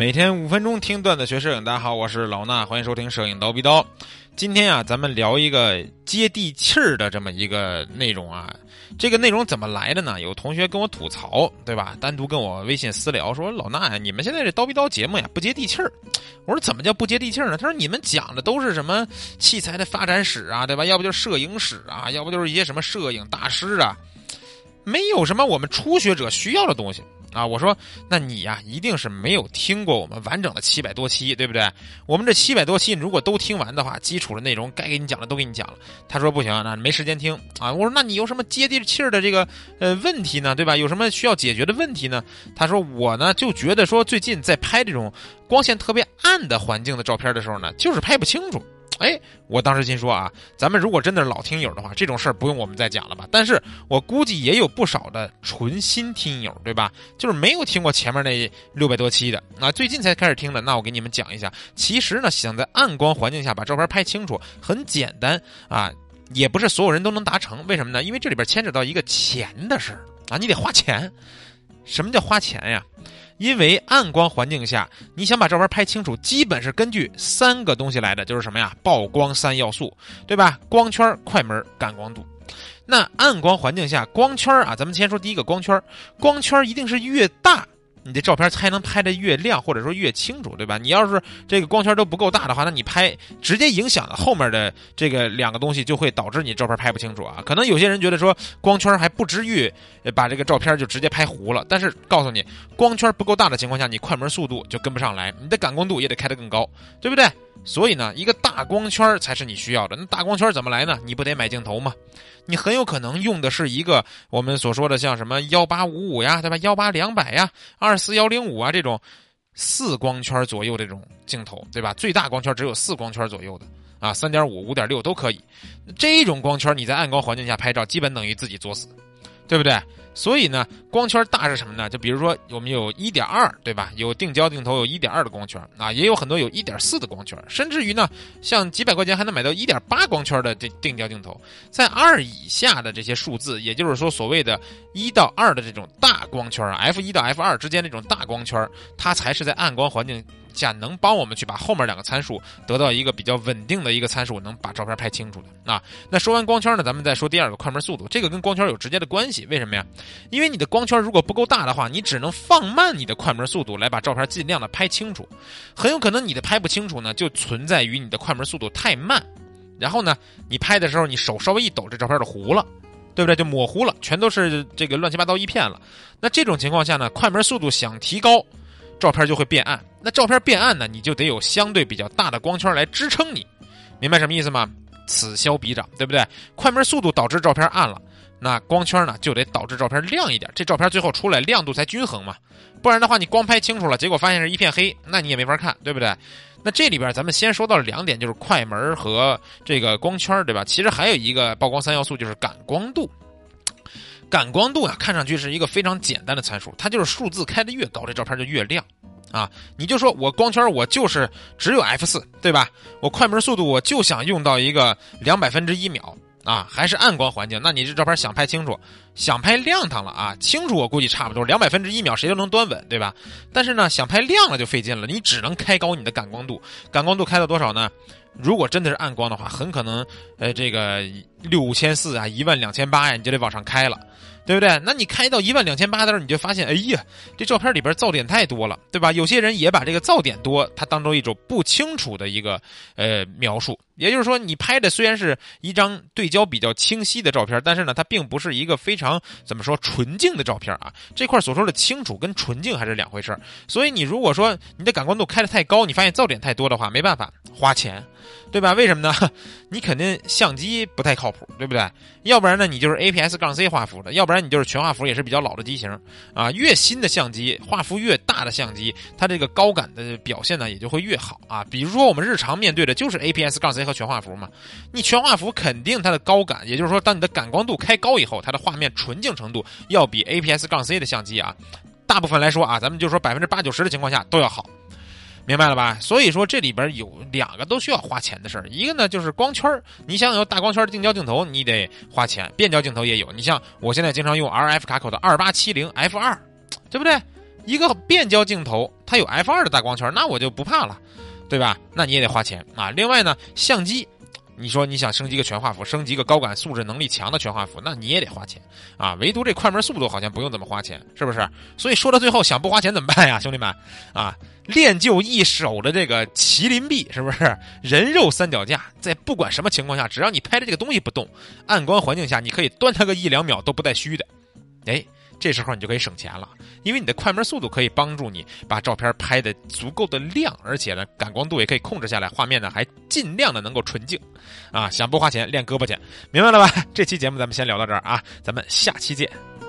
每天五分钟听段子学摄影，大家好，我是老衲，欢迎收听摄影刀逼刀。今天啊，咱们聊一个接地气儿的这么一个内容啊。这个内容怎么来的呢？有同学跟我吐槽，对吧？单独跟我微信私聊说，老衲呀，你们现在这刀逼刀节目呀不接地气儿。我说怎么叫不接地气儿呢？他说你们讲的都是什么器材的发展史啊，对吧？要不就是摄影史啊，要不就是一些什么摄影大师啊，没有什么我们初学者需要的东西。啊，我说，那你呀，一定是没有听过我们完整的七百多期，对不对？我们这七百多期，如果都听完的话，基础的内容该给你讲的都给你讲了。他说不行，那没时间听啊。我说，那你有什么接地气儿的这个呃问题呢？对吧？有什么需要解决的问题呢？他说我呢就觉得说，最近在拍这种光线特别暗的环境的照片的时候呢，就是拍不清楚。哎，我当时心说啊，咱们如果真的是老听友的话，这种事儿不用我们再讲了吧？但是我估计也有不少的纯新听友，对吧？就是没有听过前面那六百多期的啊，最近才开始听的。那我给你们讲一下，其实呢，想在暗光环境下把照片拍清楚很简单啊，也不是所有人都能达成。为什么呢？因为这里边牵扯到一个钱的事儿啊，你得花钱。什么叫花钱呀？因为暗光环境下，你想把照片拍清楚，基本是根据三个东西来的，就是什么呀？曝光三要素，对吧？光圈、快门、感光度。那暗光环境下，光圈啊，咱们先说第一个光圈，光圈一定是越大。你的照片才能拍得越亮，或者说越清楚，对吧？你要是这个光圈都不够大的话，那你拍直接影响后面的这个两个东西，就会导致你照片拍不清楚啊。可能有些人觉得说光圈还不至于把这个照片就直接拍糊了，但是告诉你，光圈不够大的情况下，你快门速度就跟不上来，你的感光度也得开得更高，对不对？所以呢，一个大光圈才是你需要的。那大光圈怎么来呢？你不得买镜头吗？你很有可能用的是一个我们所说的像什么幺八五五呀，对吧？幺八两百呀，二四幺零五啊这种四光圈左右这种镜头，对吧？最大光圈只有四光圈左右的啊，三点五、五点六都可以。这种光圈你在暗光环境下拍照，基本等于自己作死，对不对？所以呢，光圈大是什么呢？就比如说，我们有一点二，对吧？有定焦镜头有一点二的光圈啊，也有很多有一点四的光圈，甚至于呢，像几百块钱还能买到一点八光圈的这定焦镜头。在二以下的这些数字，也就是说，所谓的一到二的这种大光圈，F 一到 F 二之间这种大光圈，它才是在暗光环境。下能帮我们去把后面两个参数得到一个比较稳定的一个参数，能把照片拍清楚的啊。那说完光圈呢，咱们再说第二个快门速度，这个跟光圈有直接的关系。为什么呀？因为你的光圈如果不够大的话，你只能放慢你的快门速度来把照片尽量的拍清楚。很有可能你的拍不清楚呢，就存在于你的快门速度太慢。然后呢，你拍的时候你手稍微一抖，这照片就糊了，对不对？就模糊了，全都是这个乱七八糟一片了。那这种情况下呢，快门速度想提高。照片就会变暗，那照片变暗呢，你就得有相对比较大的光圈来支撑你，明白什么意思吗？此消彼长，对不对？快门速度导致照片暗了，那光圈呢就得导致照片亮一点，这照片最后出来亮度才均衡嘛。不然的话，你光拍清楚了，结果发现是一片黑，那你也没法看，对不对？那这里边咱们先说到两点，就是快门和这个光圈，对吧？其实还有一个曝光三要素，就是感光度。感光度啊，看上去是一个非常简单的参数，它就是数字开的越高，这照片就越亮，啊，你就说我光圈我就是只有 f 四，对吧？我快门速度我就想用到一个两百分之一秒啊，还是暗光环境，那你这照片想拍清楚，想拍亮堂了啊，清楚我估计差不多两百分之一秒谁都能端稳，对吧？但是呢，想拍亮了就费劲了，你只能开高你的感光度，感光度开到多少呢？如果真的是暗光的话，很可能，呃，这个六五千四啊，一万两千八呀，你就得往上开了。对不对？那你开到一万两千八的时候，你就发现，哎呀，这照片里边噪点太多了，对吧？有些人也把这个噪点多，它当做一种不清楚的一个呃描述。也就是说，你拍的虽然是一张对焦比较清晰的照片，但是呢，它并不是一个非常怎么说纯净的照片啊。这块所说的清楚跟纯净还是两回事儿所以你如果说你的感光度开的太高，你发现噪点太多的话，没办法，花钱，对吧？为什么呢？你肯定相机不太靠谱，对不对？要不然呢，你就是 APS 杠 C 画幅的，要不然你就是全画幅，也是比较老的机型啊。越新的相机，画幅越大的相机，它这个高感的表现呢也就会越好啊。比如说我们日常面对的就是 APS 杠 C 和全画幅嘛，你全画幅肯定它的高感，也就是说，当你的感光度开高以后，它的画面纯净程度要比 APS 杠 C 的相机啊，大部分来说啊，咱们就说百分之八九十的情况下都要好，明白了吧？所以说这里边有两个都需要花钱的事儿，一个呢就是光圈儿你想有大光圈的定焦镜头，你得花钱，变焦镜头也有，你像我现在经常用 RF 卡口的二八七零 F 二，对不对？一个变焦镜头，它有 f 二的大光圈，那我就不怕了，对吧？那你也得花钱啊。另外呢，相机。你说你想升级个全画幅，升级个高感素质能力强的全画幅，那你也得花钱啊。唯独这快门速度好像不用怎么花钱，是不是？所以说到最后，想不花钱怎么办呀，兄弟们啊？练就一手的这个麒麟臂，是不是人肉三脚架？在不管什么情况下，只要你拍的这个东西不动，暗光环境下，你可以端它个一两秒都不带虚的。哎。这时候你就可以省钱了，因为你的快门速度可以帮助你把照片拍的足够的亮，而且呢，感光度也可以控制下来，画面呢还尽量的能够纯净，啊，想不花钱练胳膊去，明白了吧？这期节目咱们先聊到这儿啊，咱们下期见。